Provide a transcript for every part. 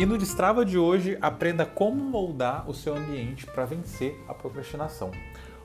E no Destrava de hoje, aprenda como moldar o seu ambiente para vencer a procrastinação.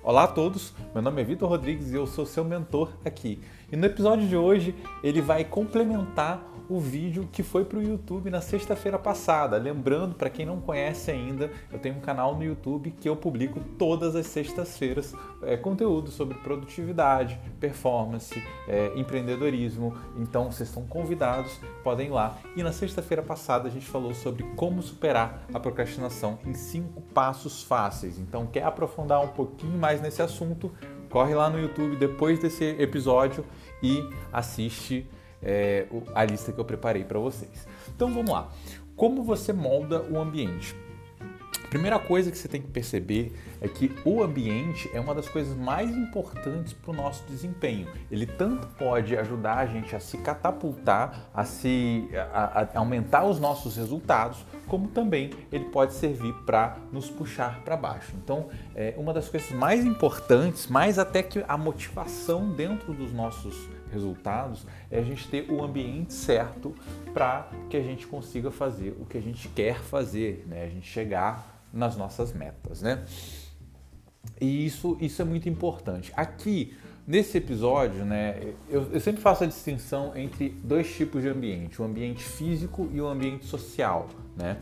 Olá a todos, meu nome é Vitor Rodrigues e eu sou seu mentor aqui. E no episódio de hoje, ele vai complementar o vídeo que foi para o YouTube na sexta-feira passada. Lembrando, para quem não conhece ainda, eu tenho um canal no YouTube que eu publico todas as sextas-feiras é, conteúdo sobre produtividade, performance, é, empreendedorismo. Então vocês estão convidados, podem ir lá. E na sexta-feira passada a gente falou sobre como superar a procrastinação em cinco passos fáceis. Então quer aprofundar um pouquinho mais nesse assunto? Corre lá no YouTube depois desse episódio e assiste é, a lista que eu preparei para vocês. Então vamos lá. Como você molda o ambiente? primeira coisa que você tem que perceber é que o ambiente é uma das coisas mais importantes para o nosso desempenho. Ele tanto pode ajudar a gente a se catapultar, a se a, a aumentar os nossos resultados, como também ele pode servir para nos puxar para baixo. Então, é uma das coisas mais importantes, mais até que a motivação dentro dos nossos resultados, é a gente ter o ambiente certo para que a gente consiga fazer o que a gente quer fazer, né? A gente chegar nas nossas metas, né? E isso, isso é muito importante. Aqui, nesse episódio, né, eu, eu, sempre faço a distinção entre dois tipos de ambiente, o ambiente físico e o ambiente social, né?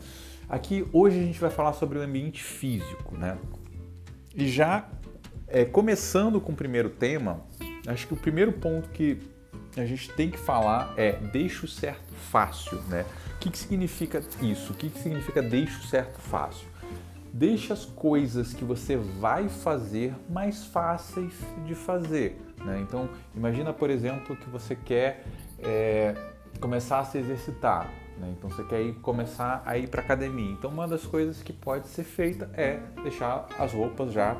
Aqui, hoje a gente vai falar sobre o ambiente físico, né? E já é, começando com o primeiro tema, acho que o primeiro ponto que a gente tem que falar é deixa o certo fácil, né? O que, que significa isso? O que, que significa deixa o certo fácil? Deixe as coisas que você vai fazer mais fáceis de fazer. Né? Então, imagina, por exemplo, que você quer é, começar a se exercitar. Né? Então, você quer ir, começar a ir para academia. Então, uma das coisas que pode ser feita é deixar as roupas já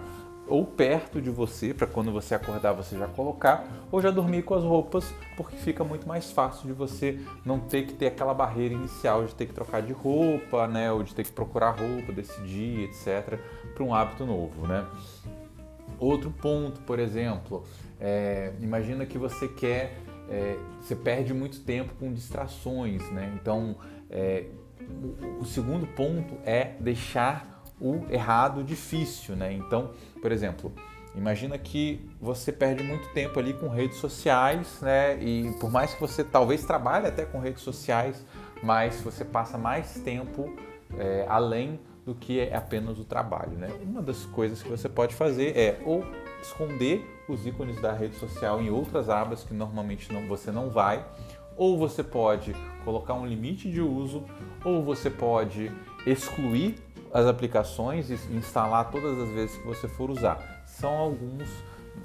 ou perto de você, para quando você acordar você já colocar, ou já dormir com as roupas, porque fica muito mais fácil de você não ter que ter aquela barreira inicial de ter que trocar de roupa, né, ou de ter que procurar roupa, decidir, etc, para um hábito novo, né? Outro ponto, por exemplo, é, imagina que você quer, é, você perde muito tempo com distrações, né? Então, é, o segundo ponto é deixar o errado difícil, né? Então, por exemplo, imagina que você perde muito tempo ali com redes sociais, né? E por mais que você talvez trabalhe até com redes sociais, mas você passa mais tempo é, além do que é apenas o trabalho, né? Uma das coisas que você pode fazer é ou esconder os ícones da rede social em outras abas que normalmente não, você não vai, ou você pode colocar um limite de uso, ou você pode excluir as aplicações e instalar todas as vezes que você for usar. São alguns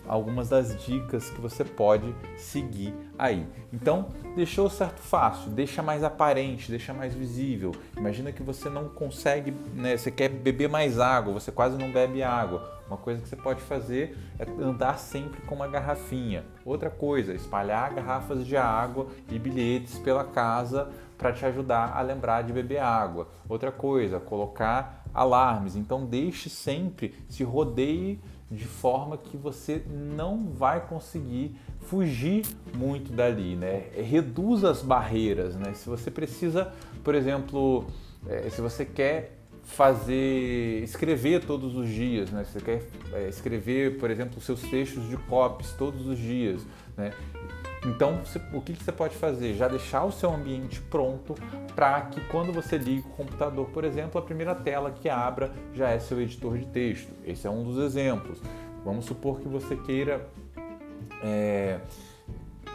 algumas das dicas que você pode seguir aí. Então, deixou certo fácil, deixa mais aparente, deixa mais visível. Imagina que você não consegue, né, você quer beber mais água, você quase não bebe água. Uma coisa que você pode fazer é andar sempre com uma garrafinha. Outra coisa, espalhar garrafas de água e bilhetes pela casa para te ajudar a lembrar de beber água. Outra coisa, colocar alarmes. Então deixe sempre, se rodeie de forma que você não vai conseguir fugir muito dali, né? Reduza as barreiras, né? Se você precisa, por exemplo, é, se você quer fazer escrever todos os dias, né? Você quer é, escrever, por exemplo, seus textos de copies todos os dias, né? Então, o que, que, você pode fazer? Já deixar o seu ambiente pronto para que quando você liga o computador, por exemplo, a primeira tela que abra já é seu editor de texto. Esse é um dos exemplos. Vamos supor que você queira é,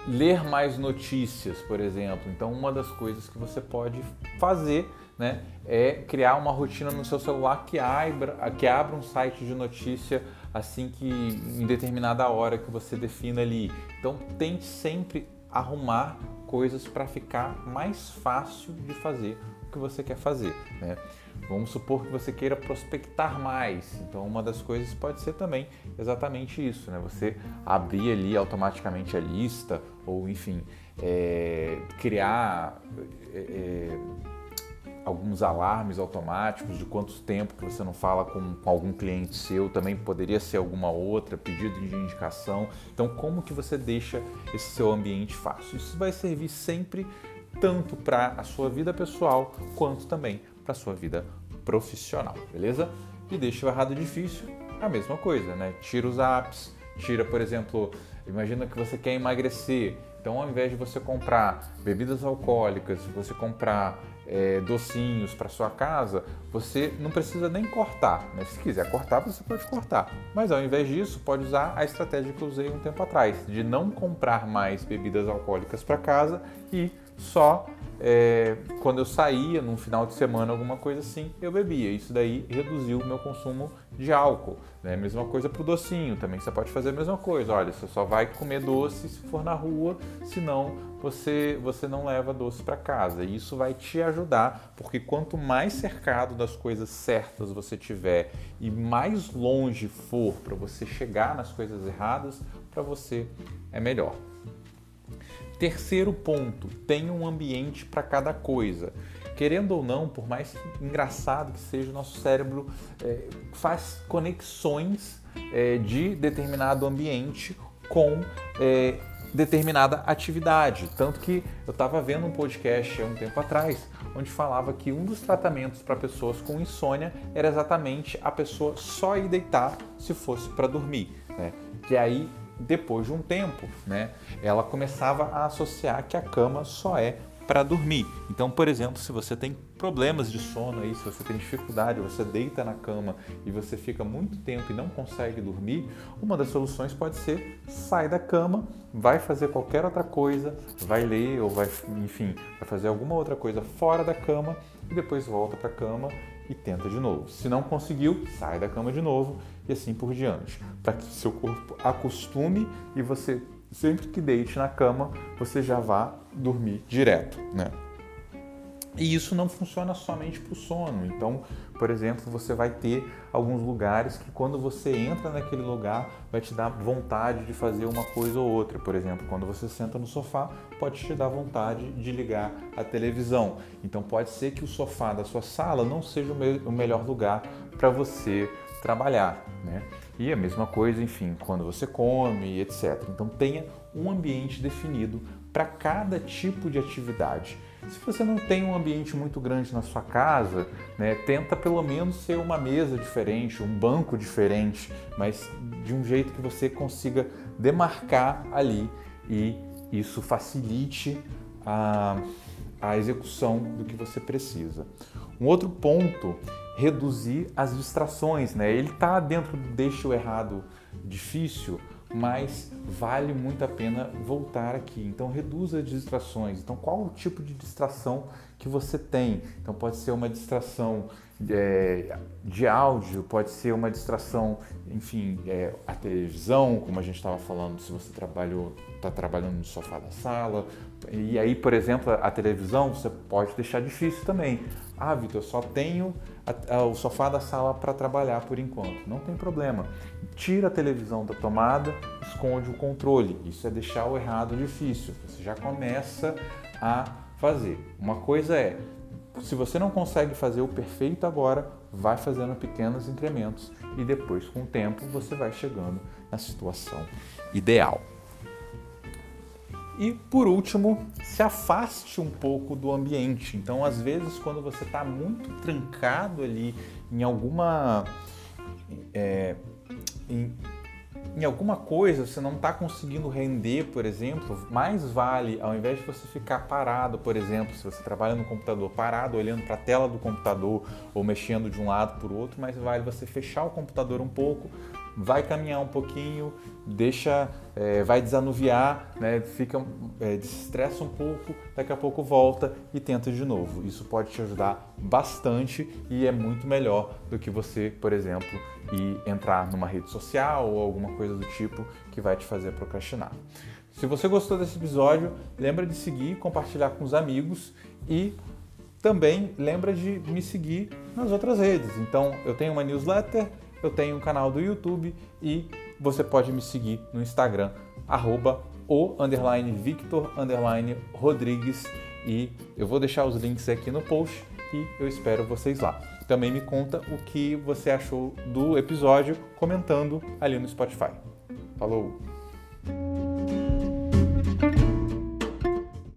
ler mais notícias, por exemplo. Então, uma das coisas que você pode fazer né, é criar uma rotina no seu celular que abra, que abra um site de notícia assim que em determinada hora que você defina ali. Então tente sempre arrumar coisas para ficar mais fácil de fazer o que você quer fazer. Né? Vamos supor que você queira prospectar mais. Então, uma das coisas pode ser também exatamente isso, né? Você abrir ali automaticamente a lista, ou enfim, é, criar é, alguns alarmes automáticos de quanto tempo que você não fala com, com, algum cliente seu, também poderia ser alguma outra, pedido de indicação. Então, como que você deixa esse seu ambiente fácil? Isso vai servir sempre tanto para a sua vida pessoal quanto também para a sua vida profissional, beleza? E deixa o errado difícil, a mesma coisa, né? Tira os apps, tira, por exemplo, imagina que você quer emagrecer, então ao invés de você comprar bebidas alcoólicas, você comprar é, docinhos para sua casa, você não precisa nem cortar. Né? Se quiser cortar, você pode cortar. Mas ao invés disso, pode usar a estratégia que eu usei um tempo atrás, de não comprar mais bebidas alcoólicas para casa e só é, quando eu saía num final de semana, alguma coisa assim, eu bebia. Isso daí reduziu o meu consumo de álcool. Né? Mesma coisa para o docinho, também você pode fazer a mesma coisa. Olha, você só vai comer doce se for na rua, senão você, você não leva doce para casa. E isso vai te ajudar, porque quanto mais cercado das coisas certas você tiver e mais longe for para você chegar nas coisas erradas, para você é melhor. Terceiro ponto, tem um ambiente para cada coisa. Querendo ou não, por mais engraçado que seja, o nosso cérebro é, faz conexões é, de determinado ambiente com é, determinada atividade. Tanto que eu estava vendo um podcast há um tempo atrás, onde falava que um dos tratamentos para pessoas com insônia era exatamente a pessoa só ir deitar se fosse para dormir. Né? Que aí depois de um tempo, né, ela começava a associar que a cama só é para dormir. Então, por exemplo, se você tem problemas de sono aí, se você tem dificuldade, você deita na cama e você fica muito tempo e não consegue dormir, uma das soluções pode ser sai da cama, vai fazer qualquer outra coisa, vai ler ou vai, enfim, vai fazer alguma outra coisa fora da cama e depois volta para a cama e tenta de novo. Se não conseguiu, sai da cama de novo e assim por diante, para que seu corpo acostume e você sempre que deite na cama, você já vá dormir direto, né? E isso não funciona somente para o sono. Então, por exemplo, você vai ter alguns lugares que quando você entra naquele lugar vai te dar vontade de fazer uma coisa ou outra. Por exemplo, quando você senta no sofá, pode te dar vontade de ligar a televisão. Então, pode ser que o sofá da sua sala não seja o melhor lugar para você trabalhar, né? E a mesma coisa, enfim, quando você come, etc. Então, tenha um ambiente definido para cada tipo de atividade. Se você não tem um ambiente muito grande na sua casa, né, tenta pelo menos ser uma mesa diferente, um banco diferente, mas de um jeito que você consiga demarcar ali e isso facilite a, a execução do que você precisa. Um outro ponto, reduzir as distrações. Né? Ele está dentro do deixa o errado difícil, mas vale muito a pena voltar aqui. Então reduza as distrações. Então qual o tipo de distração que você tem? Então pode ser uma distração é, de áudio, pode ser uma distração, enfim, é, a televisão, como a gente estava falando, se você trabalhou, está trabalhando no sofá da sala. E aí, por exemplo, a televisão você pode deixar difícil também. Ah, Vitor, só tenho a, a, o sofá da sala para trabalhar por enquanto. Não tem problema. Tira a televisão da tomada, esconde o controle. Isso é deixar o errado difícil. Você já começa a fazer. Uma coisa é, se você não consegue fazer o perfeito agora, vai fazendo pequenos incrementos e depois, com o tempo, você vai chegando na situação ideal. E por último, se afaste um pouco do ambiente. Então, às vezes, quando você está muito trancado ali em alguma. É, em, em alguma coisa você não está conseguindo render, por exemplo, mais vale, ao invés de você ficar parado, por exemplo, se você trabalha no computador, parado, olhando para a tela do computador ou mexendo de um lado para o outro, mais vale você fechar o computador um pouco, vai caminhar um pouquinho, deixa, é, vai desanuviar, né, fica, é, desestressa um pouco, daqui a pouco volta e tenta de novo. Isso pode te ajudar bastante e é muito melhor do que você, por exemplo, ir entrar numa rede social ou alguma coisa do tipo que vai te fazer procrastinar. Se você gostou desse episódio, lembra de seguir, compartilhar com os amigos e também lembra de me seguir nas outras redes. Então, eu tenho uma newsletter, eu tenho um canal do YouTube e você pode me seguir no Instagram, arroba o underline Victor underline Rodrigues e eu vou deixar os links aqui no post e eu espero vocês lá. Também me conta o que você achou do episódio comentando ali no Spotify. Falou!